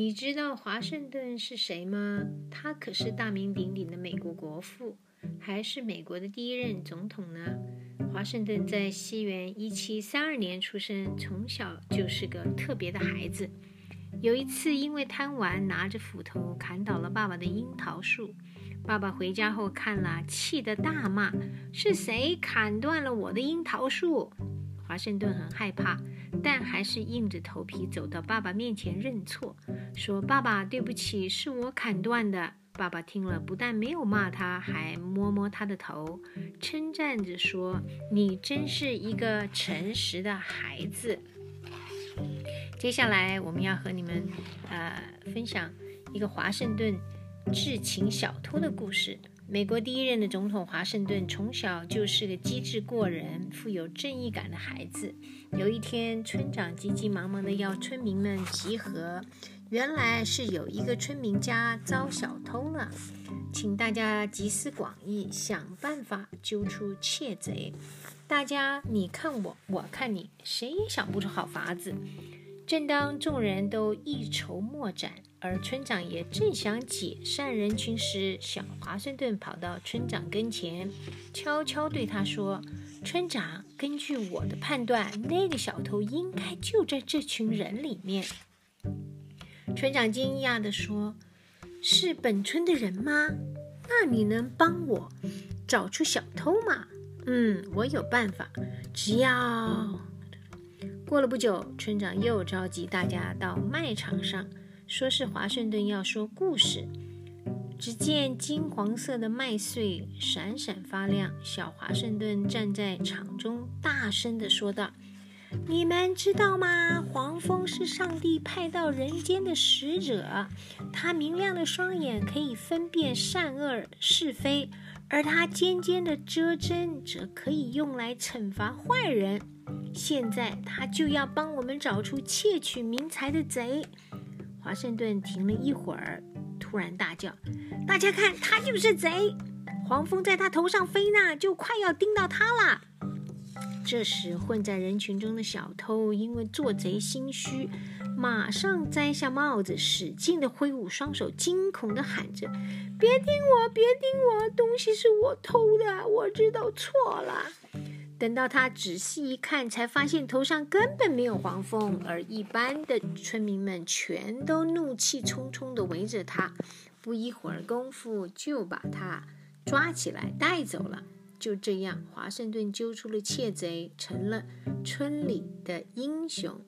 你知道华盛顿是谁吗？他可是大名鼎鼎的美国国父，还是美国的第一任总统呢。华盛顿在西元一七三二年出生，从小就是个特别的孩子。有一次，因为贪玩，拿着斧头砍倒了爸爸的樱桃树。爸爸回家后看了，气得大骂：“是谁砍断了我的樱桃树？”华盛顿很害怕。但还是硬着头皮走到爸爸面前认错，说：“爸爸，对不起，是我砍断的。”爸爸听了，不但没有骂他，还摸摸他的头，称赞着说：“你真是一个诚实的孩子。”接下来，我们要和你们呃分享一个华盛顿智擒小偷的故事。美国第一任的总统华盛顿从小就是个机智过人、富有正义感的孩子。有一天，村长急急忙忙地要村民们集合，原来是有一个村民家遭小偷了，请大家集思广益，想办法揪出窃贼。大家你看我，我看你，谁也想不出好法子。正当众人都一筹莫展，而村长也正想解散人群时，小华盛顿跑到村长跟前，悄悄对他说：“村长，根据我的判断，那个小偷应该就在这群人里面。”村长惊讶地说：“是本村的人吗？那你能帮我找出小偷吗？”“嗯，我有办法，只要……”过了不久，村长又召集大家到麦场上，说是华盛顿要说故事。只见金黄色的麦穗闪闪发亮，小华盛顿站在场中，大声地说道：“你们知道吗？黄蜂是上帝派到人间的使者，他明亮的双眼可以分辨善恶是非，而他尖尖的遮针则可以用来惩罚坏人。”现在他就要帮我们找出窃取民财的贼。华盛顿停了一会儿，突然大叫：“大家看，他就是贼！黄蜂在他头上飞呢，就快要叮到他了。”这时，混在人群中的小偷因为做贼心虚，马上摘下帽子，使劲地挥舞双手，惊恐地喊着：“别盯我！别盯我！东西是我偷的，我知道错了。”等到他仔细一看，才发现头上根本没有黄蜂，而一般的村民们全都怒气冲冲地围着他。不一会儿功夫，就把他抓起来带走了。就这样，华盛顿揪出了窃贼，成了村里的英雄。